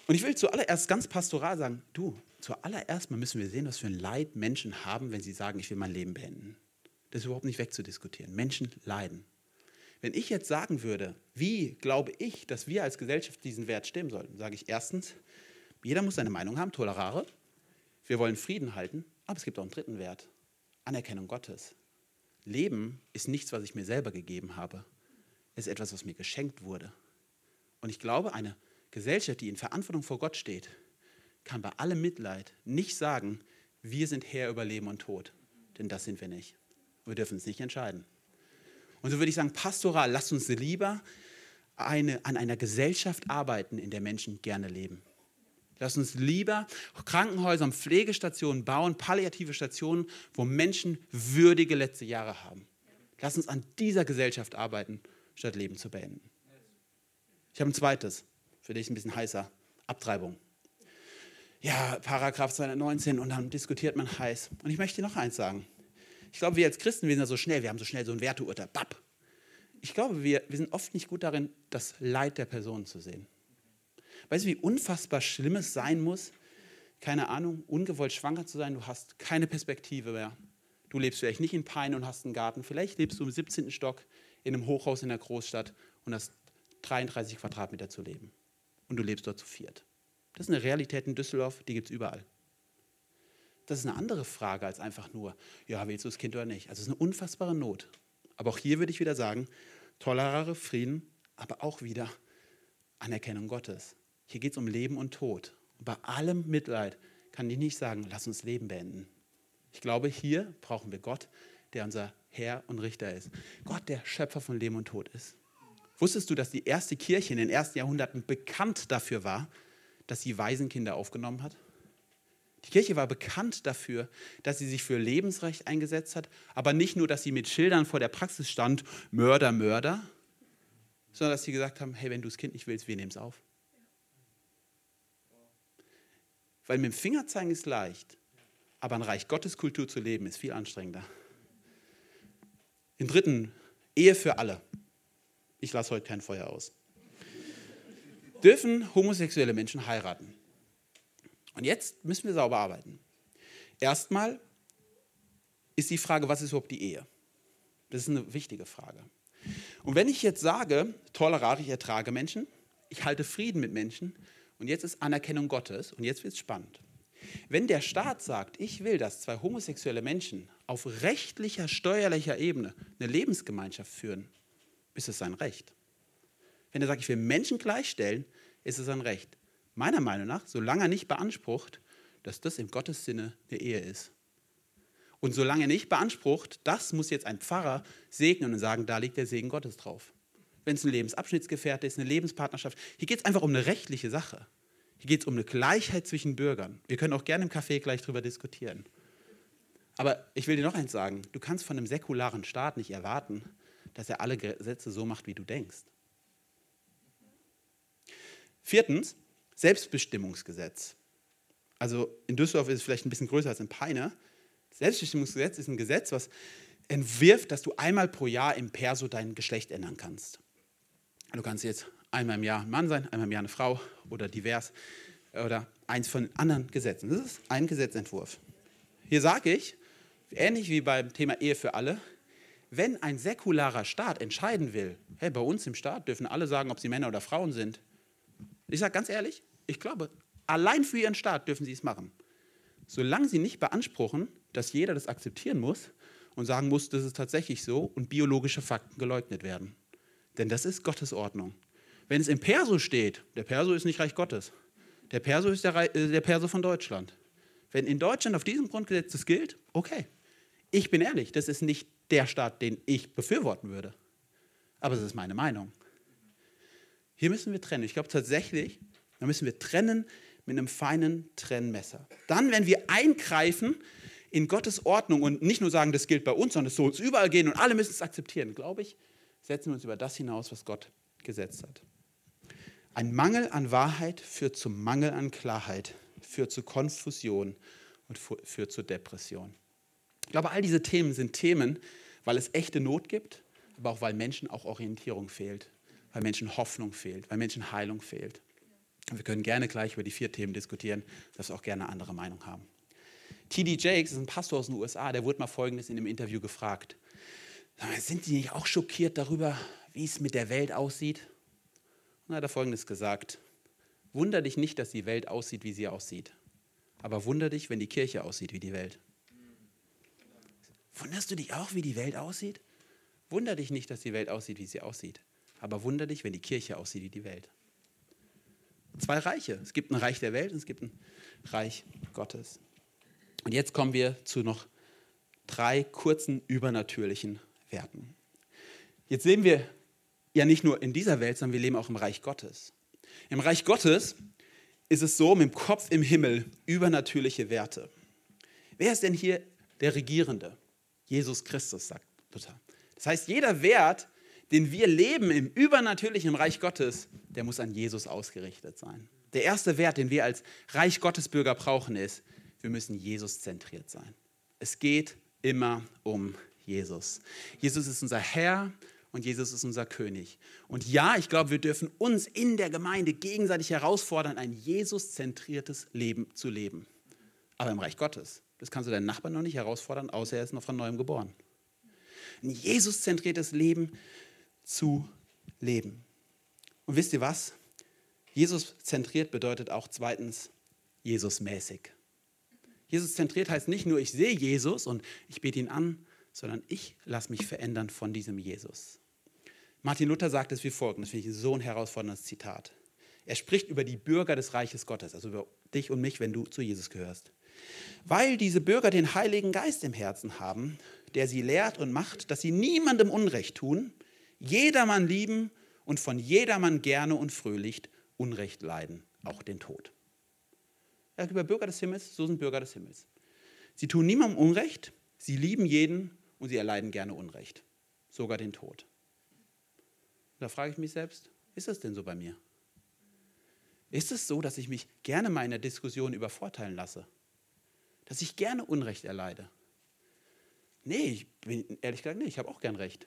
Und ich will zuallererst ganz pastoral sagen, du, zuallererst mal müssen wir sehen, was für ein Leid Menschen haben, wenn sie sagen, ich will mein Leben beenden. Das ist überhaupt nicht wegzudiskutieren. Menschen leiden. Wenn ich jetzt sagen würde, wie glaube ich, dass wir als Gesellschaft diesen Wert stimmen sollten, sage ich erstens, jeder muss seine Meinung haben, tolerare. Wir wollen Frieden halten, aber es gibt auch einen dritten Wert, Anerkennung Gottes. Leben ist nichts, was ich mir selber gegeben habe. Es ist etwas, was mir geschenkt wurde. Und ich glaube, eine Gesellschaft, die in Verantwortung vor Gott steht, kann bei allem Mitleid nicht sagen, wir sind Herr über Leben und Tod. Denn das sind wir nicht. Wir dürfen es nicht entscheiden. Und so würde ich sagen, pastoral, lasst uns lieber eine, an einer Gesellschaft arbeiten, in der Menschen gerne leben. Lass uns lieber Krankenhäuser und Pflegestationen bauen, palliative Stationen, wo Menschen würdige letzte Jahre haben. Lass uns an dieser Gesellschaft arbeiten, statt Leben zu beenden. Ich habe ein zweites, für dich ein bisschen heißer, Abtreibung. Ja, Paragraph 219 und dann diskutiert man heiß. Und ich möchte noch eins sagen. Ich glaube, wir als Christen, wir sind ja so schnell, wir haben so schnell so ein Werteurteil. Bap. Ich glaube, wir, wir sind oft nicht gut darin, das Leid der Person zu sehen. Weißt du, wie unfassbar schlimm es sein muss, keine Ahnung, ungewollt schwanger zu sein, du hast keine Perspektive mehr. Du lebst vielleicht nicht in Peine und hast einen Garten, vielleicht lebst du im 17. Stock in einem Hochhaus in der Großstadt und hast 33 Quadratmeter zu leben. Und du lebst dort zu viert. Das ist eine Realität in Düsseldorf, die gibt es überall. Das ist eine andere Frage als einfach nur, ja, willst du das Kind oder nicht? Also es ist eine unfassbare Not. Aber auch hier würde ich wieder sagen, tolerare Frieden, aber auch wieder Anerkennung Gottes. Hier geht es um Leben und Tod. Und bei allem Mitleid kann ich nicht sagen, lass uns Leben beenden. Ich glaube, hier brauchen wir Gott, der unser Herr und Richter ist. Gott, der Schöpfer von Leben und Tod ist. Wusstest du, dass die erste Kirche in den ersten Jahrhunderten bekannt dafür war, dass sie Waisenkinder aufgenommen hat? Die Kirche war bekannt dafür, dass sie sich für Lebensrecht eingesetzt hat, aber nicht nur, dass sie mit Schildern vor der Praxis stand, Mörder, Mörder, sondern dass sie gesagt haben, hey, wenn du das Kind nicht willst, wir nehmen es auf. Weil mit dem Finger zeigen ist leicht, aber ein Reich Gottes Kultur zu leben ist viel anstrengender. Im dritten, Ehe für alle. Ich lasse heute kein Feuer aus. Dürfen homosexuelle Menschen heiraten? Und jetzt müssen wir sauber arbeiten. Erstmal ist die Frage, was ist überhaupt die Ehe? Das ist eine wichtige Frage. Und wenn ich jetzt sage, tolerare ich ertrage Menschen, ich halte Frieden mit Menschen und jetzt ist Anerkennung Gottes und jetzt wird es spannend. Wenn der Staat sagt, ich will, dass zwei homosexuelle Menschen auf rechtlicher, steuerlicher Ebene eine Lebensgemeinschaft führen, ist es sein Recht. Wenn er sagt, ich will Menschen gleichstellen, ist es sein Recht. Meiner Meinung nach, solange er nicht beansprucht, dass das im Gottes Sinne eine Ehe ist. Und solange er nicht beansprucht, das muss jetzt ein Pfarrer segnen und sagen, da liegt der Segen Gottes drauf. Wenn es ein Lebensabschnittsgefährte ist, eine Lebenspartnerschaft. Hier geht es einfach um eine rechtliche Sache. Hier geht es um eine Gleichheit zwischen Bürgern. Wir können auch gerne im Café gleich darüber diskutieren. Aber ich will dir noch eins sagen: Du kannst von einem säkularen Staat nicht erwarten, dass er alle Gesetze so macht, wie du denkst. Viertens, Selbstbestimmungsgesetz. Also in Düsseldorf ist es vielleicht ein bisschen größer als in Peine. Selbstbestimmungsgesetz ist ein Gesetz, was entwirft, dass du einmal pro Jahr im Perso dein Geschlecht ändern kannst. Du kannst jetzt einmal im Jahr ein Mann sein, einmal im Jahr eine Frau oder divers oder eins von anderen Gesetzen. Das ist ein Gesetzentwurf. Hier sage ich, ähnlich wie beim Thema Ehe für alle, wenn ein säkularer Staat entscheiden will, hey, bei uns im Staat dürfen alle sagen, ob sie Männer oder Frauen sind. Ich sage ganz ehrlich, ich glaube, allein für ihren Staat dürfen sie es machen. Solange sie nicht beanspruchen, dass jeder das akzeptieren muss und sagen muss, das ist tatsächlich so und biologische Fakten geleugnet werden. Denn das ist Gottes Ordnung. Wenn es im Perso steht, der Perso ist nicht Reich Gottes. Der Perso ist der, äh, der Perso von Deutschland. Wenn in Deutschland auf diesem Grundgesetz das gilt, okay. Ich bin ehrlich, das ist nicht der Staat, den ich befürworten würde. Aber es ist meine Meinung. Hier müssen wir trennen. Ich glaube tatsächlich, da müssen wir trennen mit einem feinen Trennmesser. Dann, wenn wir eingreifen in Gottes Ordnung und nicht nur sagen, das gilt bei uns, sondern es soll uns überall gehen und alle müssen es akzeptieren, glaube ich, setzen wir uns über das hinaus, was Gott gesetzt hat. Ein Mangel an Wahrheit führt zum Mangel an Klarheit, führt zu Konfusion und führt zu Depression. Ich glaube, all diese Themen sind Themen, weil es echte Not gibt, aber auch weil Menschen auch Orientierung fehlt, weil Menschen Hoffnung fehlt, weil Menschen Heilung fehlt. Wir können gerne gleich über die vier Themen diskutieren, dass wir auch gerne andere Meinung haben. T.D. Jakes ist ein Pastor aus den USA, der wurde mal Folgendes in einem Interview gefragt. Sind Sie nicht auch schockiert darüber, wie es mit der Welt aussieht? Und hat er Folgendes gesagt. Wunder dich nicht, dass die Welt aussieht, wie sie aussieht. Aber wunder dich, wenn die Kirche aussieht wie die Welt. Wunderst du dich auch, wie die Welt aussieht? Wunder dich nicht, dass die Welt aussieht, wie sie aussieht. Aber wunder dich, wenn die Kirche aussieht wie die Welt. Zwei Reiche. Es gibt ein Reich der Welt und es gibt ein Reich Gottes. Und jetzt kommen wir zu noch drei kurzen übernatürlichen Werten. Jetzt leben wir ja nicht nur in dieser Welt, sondern wir leben auch im Reich Gottes. Im Reich Gottes ist es so, mit dem Kopf im Himmel übernatürliche Werte. Wer ist denn hier der Regierende? Jesus Christus, sagt Luther. Das heißt, jeder Wert, den wir leben im übernatürlichen Reich Gottes, der muss an Jesus ausgerichtet sein. Der erste Wert, den wir als Reich Gottesbürger brauchen, ist, wir müssen Jesus zentriert sein. Es geht immer um Jesus. Jesus ist unser Herr und Jesus ist unser König. Und ja, ich glaube, wir dürfen uns in der Gemeinde gegenseitig herausfordern, ein Jesus-zentriertes Leben zu leben. Aber im Reich Gottes, das kannst du deinen Nachbarn noch nicht herausfordern, außer er ist noch von neuem geboren. Ein Jesus-zentriertes Leben zu leben. Und wisst ihr was? Jesus zentriert bedeutet auch zweitens Jesus mäßig. Jesus zentriert heißt nicht nur, ich sehe Jesus und ich bete ihn an, sondern ich lasse mich verändern von diesem Jesus. Martin Luther sagt es wie folgt, das finde ich so ein herausforderndes Zitat. Er spricht über die Bürger des Reiches Gottes, also über dich und mich, wenn du zu Jesus gehörst. Weil diese Bürger den Heiligen Geist im Herzen haben, der sie lehrt und macht, dass sie niemandem Unrecht tun, jedermann lieben und von jedermann gerne und fröhlich Unrecht leiden, auch den Tod. Er sagt über Bürger des Himmels, so sind Bürger des Himmels. Sie tun niemandem Unrecht, sie lieben jeden und sie erleiden gerne Unrecht, sogar den Tod. Da frage ich mich selbst, ist das denn so bei mir? Ist es so, dass ich mich gerne mal in der Diskussion übervorteilen lasse? Dass ich gerne Unrecht erleide? Nee, ich bin ehrlich gesagt, nee, ich habe auch gern Recht.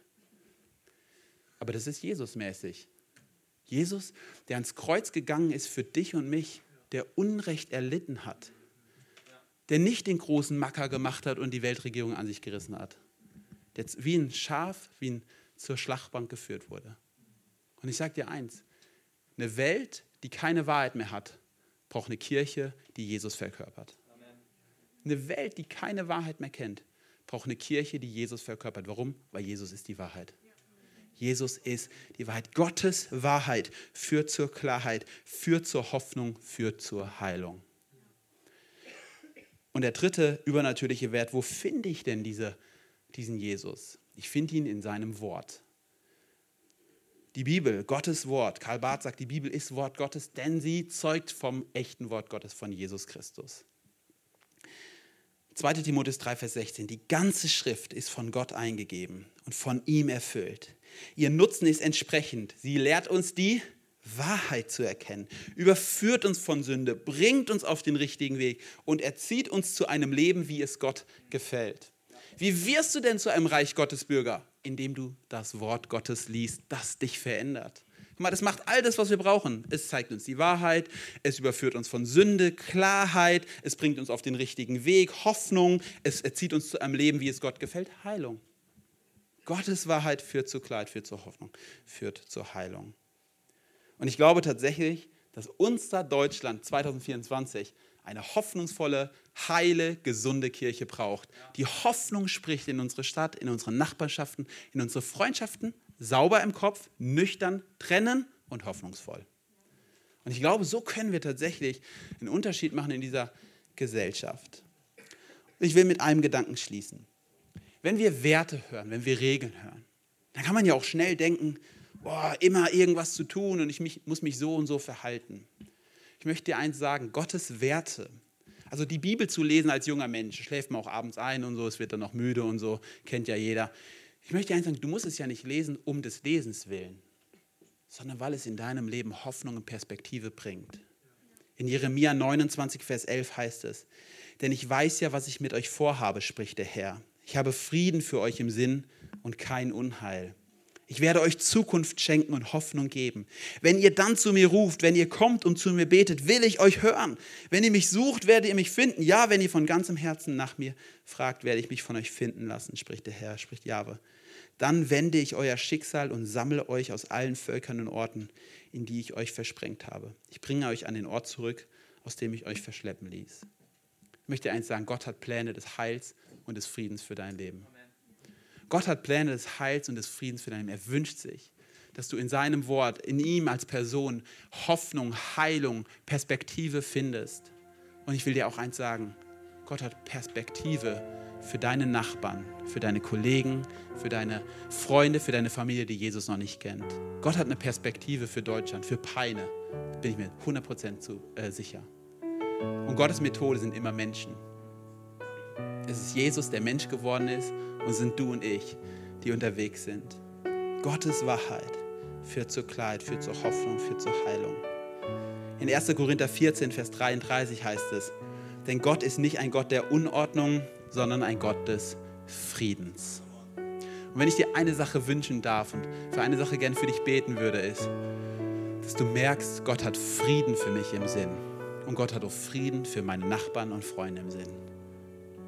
Aber das ist Jesus-mäßig. Jesus, der ans Kreuz gegangen ist für dich und mich, der Unrecht erlitten hat, der nicht den großen Macker gemacht hat und die Weltregierung an sich gerissen hat, der wie ein Schaf, wie ein zur Schlachtbank geführt wurde. Und ich sage dir eins, eine Welt, die keine Wahrheit mehr hat, braucht eine Kirche, die Jesus verkörpert. Eine Welt, die keine Wahrheit mehr kennt, braucht eine Kirche, die Jesus verkörpert. Warum? Weil Jesus ist die Wahrheit. Jesus ist die Wahrheit. Gottes Wahrheit führt zur Klarheit, führt zur Hoffnung, führt zur Heilung. Und der dritte übernatürliche Wert, wo finde ich denn diese, diesen Jesus? Ich finde ihn in seinem Wort. Die Bibel, Gottes Wort. Karl Barth sagt, die Bibel ist Wort Gottes, denn sie zeugt vom echten Wort Gottes, von Jesus Christus. 2 Timotheus 3, Vers 16. Die ganze Schrift ist von Gott eingegeben und von ihm erfüllt. Ihr Nutzen ist entsprechend. Sie lehrt uns die Wahrheit zu erkennen, überführt uns von Sünde, bringt uns auf den richtigen Weg und erzieht uns zu einem Leben, wie es Gott gefällt. Wie wirst du denn zu einem Reich Gottes Bürger? Indem du das Wort Gottes liest, das dich verändert. Guck mal, das macht all das, was wir brauchen. Es zeigt uns die Wahrheit, es überführt uns von Sünde, Klarheit, es bringt uns auf den richtigen Weg, Hoffnung, es erzieht uns zu einem Leben, wie es Gott gefällt, Heilung. Gottes Wahrheit führt zur Klarheit, führt zur Hoffnung, führt zur Heilung. Und ich glaube tatsächlich, dass unser Deutschland 2024 eine hoffnungsvolle, heile, gesunde Kirche braucht, die Hoffnung spricht in unsere Stadt, in unsere Nachbarschaften, in unsere Freundschaften, sauber im Kopf, nüchtern, trennen und hoffnungsvoll. Und ich glaube, so können wir tatsächlich einen Unterschied machen in dieser Gesellschaft. Ich will mit einem Gedanken schließen. Wenn wir Werte hören, wenn wir Regeln hören, dann kann man ja auch schnell denken, boah, immer irgendwas zu tun und ich mich, muss mich so und so verhalten. Ich möchte dir eins sagen, Gottes Werte, also die Bibel zu lesen als junger Mensch, schläft man auch abends ein und so, es wird dann noch müde und so, kennt ja jeder. Ich möchte dir eins sagen, du musst es ja nicht lesen um des Lesens willen, sondern weil es in deinem Leben Hoffnung und Perspektive bringt. In Jeremia 29, Vers 11 heißt es, denn ich weiß ja, was ich mit euch vorhabe, spricht der Herr. Ich habe Frieden für euch im Sinn und kein Unheil. Ich werde euch Zukunft schenken und Hoffnung geben. Wenn ihr dann zu mir ruft, wenn ihr kommt und zu mir betet, will ich euch hören. Wenn ihr mich sucht, werdet ihr mich finden. Ja, wenn ihr von ganzem Herzen nach mir fragt, werde ich mich von euch finden lassen, spricht der Herr, spricht Jahwe. Dann wende ich euer Schicksal und sammle euch aus allen Völkern und Orten, in die ich euch versprengt habe. Ich bringe euch an den Ort zurück, aus dem ich euch verschleppen ließ. Ich möchte eins sagen, Gott hat Pläne des Heils und des Friedens für dein Leben. Gott hat Pläne des Heils und des Friedens für dein Leben. Er wünscht sich, dass du in seinem Wort, in ihm als Person Hoffnung, Heilung, Perspektive findest. Und ich will dir auch eins sagen, Gott hat Perspektive für deine Nachbarn, für deine Kollegen, für deine Freunde, für deine Familie, die Jesus noch nicht kennt. Gott hat eine Perspektive für Deutschland, für Peine, bin ich mir 100% zu, äh, sicher. Und Gottes Methode sind immer Menschen. Es ist Jesus, der Mensch geworden ist, und sind du und ich, die unterwegs sind. Gottes Wahrheit führt zur Klarheit, führt zur Hoffnung, führt zur Heilung. In 1. Korinther 14, Vers 33 heißt es, denn Gott ist nicht ein Gott der Unordnung, sondern ein Gott des Friedens. Und wenn ich dir eine Sache wünschen darf und für eine Sache gern für dich beten würde, ist, dass du merkst, Gott hat Frieden für mich im Sinn. Und Gott hat auch Frieden für meine Nachbarn und Freunde im Sinn.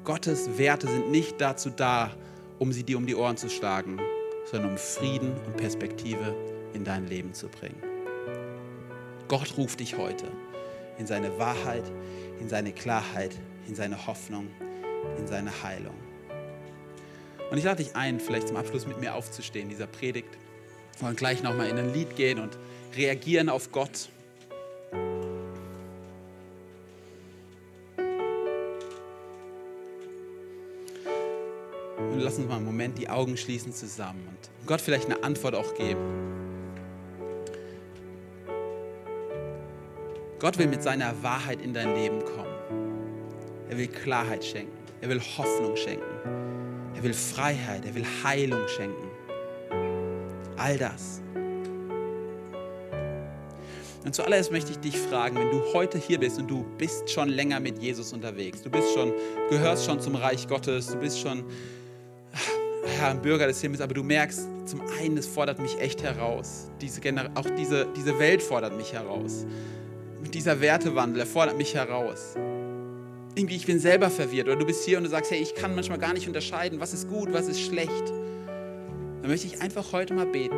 Gottes Werte sind nicht dazu da, um sie dir um die Ohren zu schlagen, sondern um Frieden und Perspektive in dein Leben zu bringen. Gott ruft dich heute in seine Wahrheit, in seine Klarheit, in seine Hoffnung, in seine Heilung. Und ich lade dich ein, vielleicht zum Abschluss mit mir aufzustehen, dieser Predigt. Wir wollen gleich nochmal in ein Lied gehen und reagieren auf Gott. Und lass uns mal einen Moment die Augen schließen zusammen und Gott vielleicht eine Antwort auch geben. Gott will mit seiner Wahrheit in dein Leben kommen. Er will Klarheit schenken. Er will Hoffnung schenken. Er will Freiheit. Er will Heilung schenken. All das. Und zuallererst möchte ich dich fragen, wenn du heute hier bist und du bist schon länger mit Jesus unterwegs, du bist schon, gehörst schon zum Reich Gottes, du bist schon ja, ein Bürger des Himmels, aber du merkst, zum einen, es fordert mich echt heraus. Diese auch diese, diese Welt fordert mich heraus. Dieser Wertewandel, er fordert mich heraus. Irgendwie, ich bin selber verwirrt. Oder du bist hier und du sagst, hey, ich kann manchmal gar nicht unterscheiden, was ist gut, was ist schlecht. Dann möchte ich einfach heute mal beten,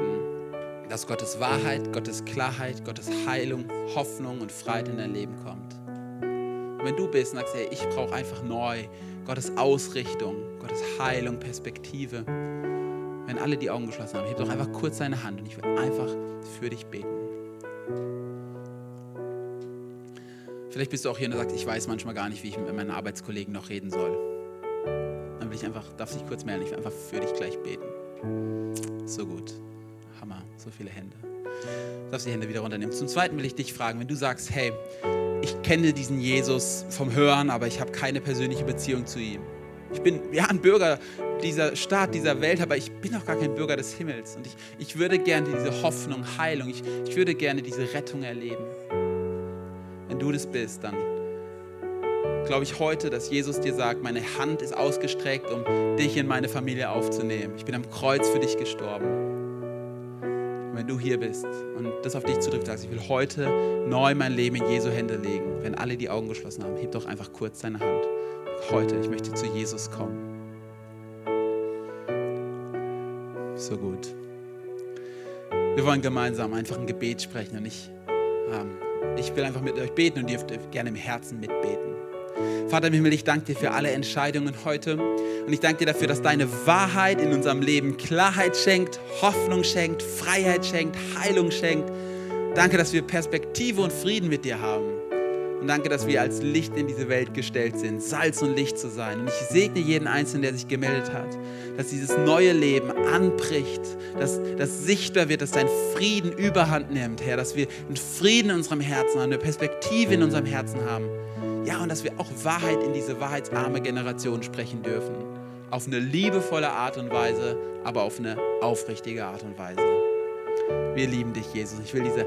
dass Gottes Wahrheit, Gottes Klarheit, Gottes Heilung, Hoffnung und Freiheit in dein Leben kommt. Und wenn du bist und sagst, hey, ich brauche einfach neu Gottes Ausrichtung, Gottes Heilung, Perspektive. Wenn alle die Augen geschlossen haben, heb doch einfach kurz deine Hand und ich will einfach für dich beten. Vielleicht bist du auch hier und sagst, ich weiß manchmal gar nicht, wie ich mit meinen Arbeitskollegen noch reden soll. Dann will ich einfach, darf dich kurz melden, ich will einfach für dich gleich beten. So gut. Hammer, so viele Hände. Du darfst die Hände wieder runternehmen. Zum Zweiten will ich dich fragen, wenn du sagst, hey, ich kenne diesen Jesus vom Hören, aber ich habe keine persönliche Beziehung zu ihm. Ich bin ja ein Bürger dieser Stadt, dieser Welt, aber ich bin auch gar kein Bürger des Himmels. Und ich, ich würde gerne diese Hoffnung, Heilung, ich, ich würde gerne diese Rettung erleben. Du das bist, dann glaube ich heute, dass Jesus dir sagt, meine Hand ist ausgestreckt, um dich in meine Familie aufzunehmen. Ich bin am Kreuz für dich gestorben. wenn du hier bist und das auf dich zutrifft, sagst, ich will heute neu mein Leben in Jesu Hände legen, wenn alle die Augen geschlossen haben, heb doch einfach kurz deine Hand. Heute, ich möchte zu Jesus kommen. So gut. Wir wollen gemeinsam einfach ein Gebet sprechen und ich, ähm, ich will einfach mit euch beten und ihr dürft gerne im Herzen mitbeten. Vater im Himmel, ich danke dir für alle Entscheidungen heute und ich danke dir dafür, dass deine Wahrheit in unserem Leben Klarheit schenkt, Hoffnung schenkt, Freiheit schenkt, Heilung schenkt. Danke, dass wir Perspektive und Frieden mit dir haben. Und danke, dass wir als Licht in diese Welt gestellt sind, Salz und Licht zu sein. Und ich segne jeden Einzelnen, der sich gemeldet hat, dass dieses neue Leben anbricht, dass das sichtbar wird, dass dein Frieden überhand nimmt, Herr, dass wir einen Frieden in unserem Herzen haben, eine Perspektive in unserem Herzen haben. Ja, und dass wir auch Wahrheit in diese wahrheitsarme Generation sprechen dürfen. Auf eine liebevolle Art und Weise, aber auf eine aufrichtige Art und Weise. Wir lieben dich, Jesus. Ich will diese